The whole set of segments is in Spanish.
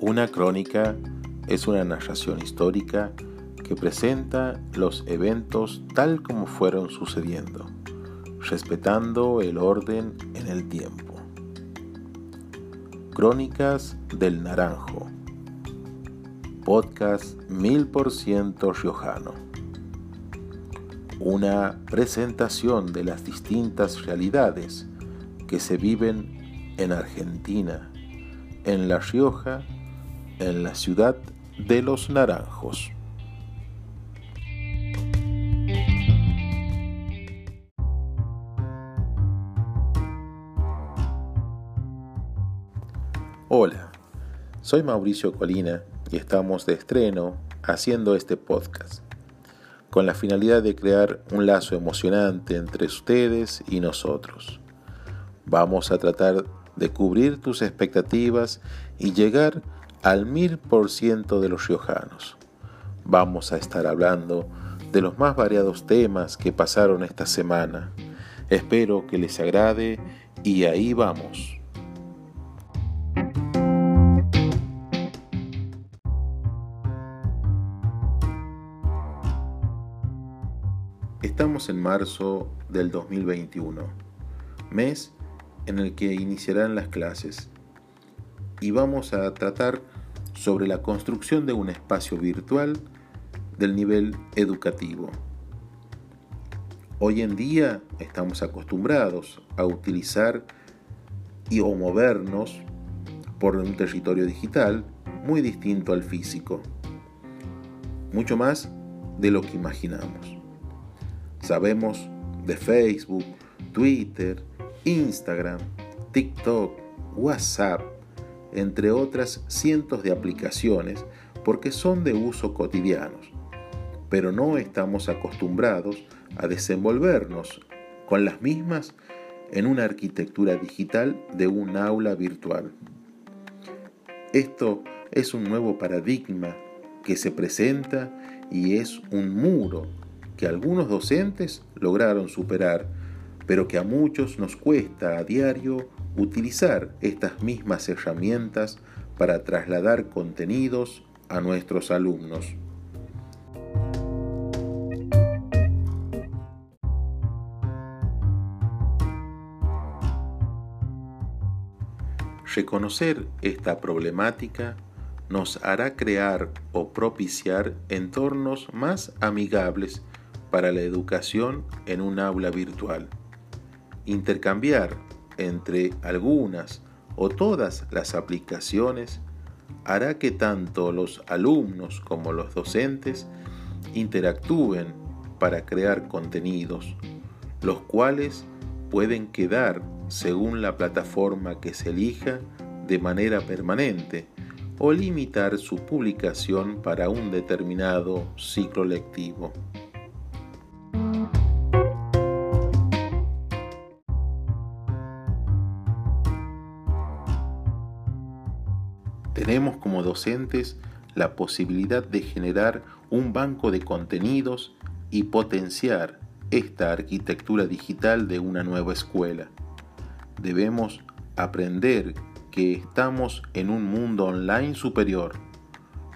Una crónica es una narración histórica que presenta los eventos tal como fueron sucediendo, respetando el orden en el tiempo. Crónicas del Naranjo. Podcast mil por ciento riojano. Una presentación de las distintas realidades que se viven en Argentina, en La Rioja en la ciudad de los naranjos. Hola, soy Mauricio Colina y estamos de estreno haciendo este podcast, con la finalidad de crear un lazo emocionante entre ustedes y nosotros. Vamos a tratar de cubrir tus expectativas y llegar a al mil por ciento de los riojanos. Vamos a estar hablando de los más variados temas que pasaron esta semana. Espero que les agrade y ahí vamos. Estamos en marzo del 2021, mes en el que iniciarán las clases y vamos a tratar sobre la construcción de un espacio virtual del nivel educativo. Hoy en día estamos acostumbrados a utilizar y o movernos por un territorio digital muy distinto al físico, mucho más de lo que imaginamos. Sabemos de Facebook, Twitter, Instagram, TikTok, WhatsApp, entre otras cientos de aplicaciones, porque son de uso cotidianos, pero no estamos acostumbrados a desenvolvernos con las mismas en una arquitectura digital de un aula virtual. Esto es un nuevo paradigma que se presenta y es un muro que algunos docentes lograron superar, pero que a muchos nos cuesta a diario utilizar estas mismas herramientas para trasladar contenidos a nuestros alumnos. Reconocer esta problemática nos hará crear o propiciar entornos más amigables para la educación en un aula virtual. Intercambiar entre algunas o todas las aplicaciones hará que tanto los alumnos como los docentes interactúen para crear contenidos, los cuales pueden quedar según la plataforma que se elija de manera permanente o limitar su publicación para un determinado ciclo lectivo. Tenemos como docentes la posibilidad de generar un banco de contenidos y potenciar esta arquitectura digital de una nueva escuela. Debemos aprender que estamos en un mundo online superior.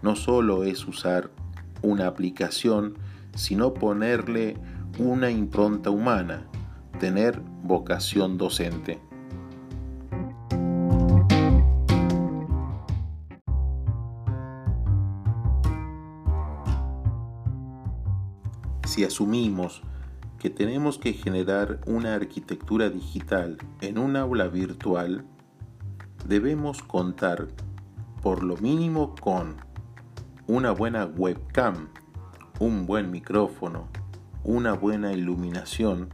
No solo es usar una aplicación, sino ponerle una impronta humana, tener vocación docente. Si asumimos que tenemos que generar una arquitectura digital en un aula virtual, debemos contar por lo mínimo con una buena webcam, un buen micrófono, una buena iluminación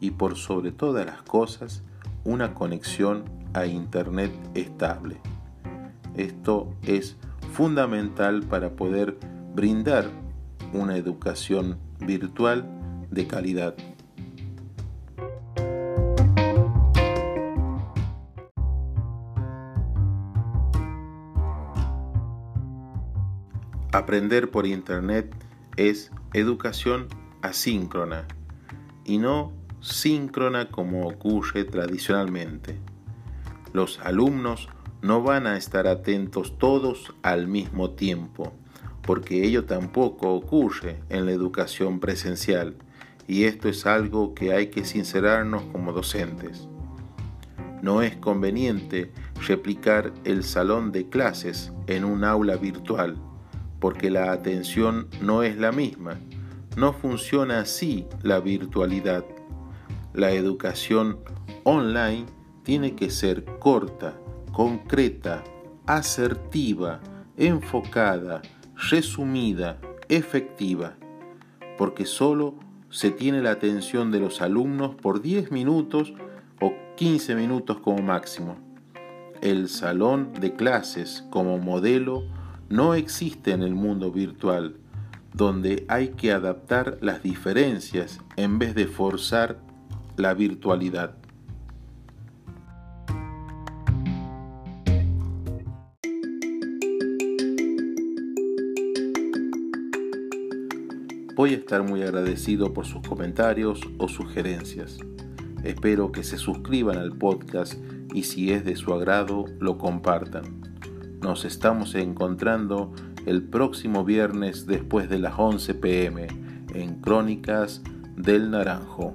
y por sobre todas las cosas una conexión a Internet estable. Esto es fundamental para poder brindar una educación virtual de calidad. Aprender por Internet es educación asíncrona y no síncrona como ocurre tradicionalmente. Los alumnos no van a estar atentos todos al mismo tiempo, porque ello tampoco ocurre en la educación presencial, y esto es algo que hay que sincerarnos como docentes. No es conveniente replicar el salón de clases en un aula virtual, porque la atención no es la misma. No funciona así la virtualidad. La educación online tiene que ser corta, concreta, asertiva, enfocada, resumida, efectiva, porque solo se tiene la atención de los alumnos por 10 minutos o 15 minutos como máximo. El salón de clases como modelo no existe en el mundo virtual, donde hay que adaptar las diferencias en vez de forzar la virtualidad. Voy a estar muy agradecido por sus comentarios o sugerencias. Espero que se suscriban al podcast y si es de su agrado lo compartan. Nos estamos encontrando el próximo viernes después de las 11 pm en Crónicas del Naranjo.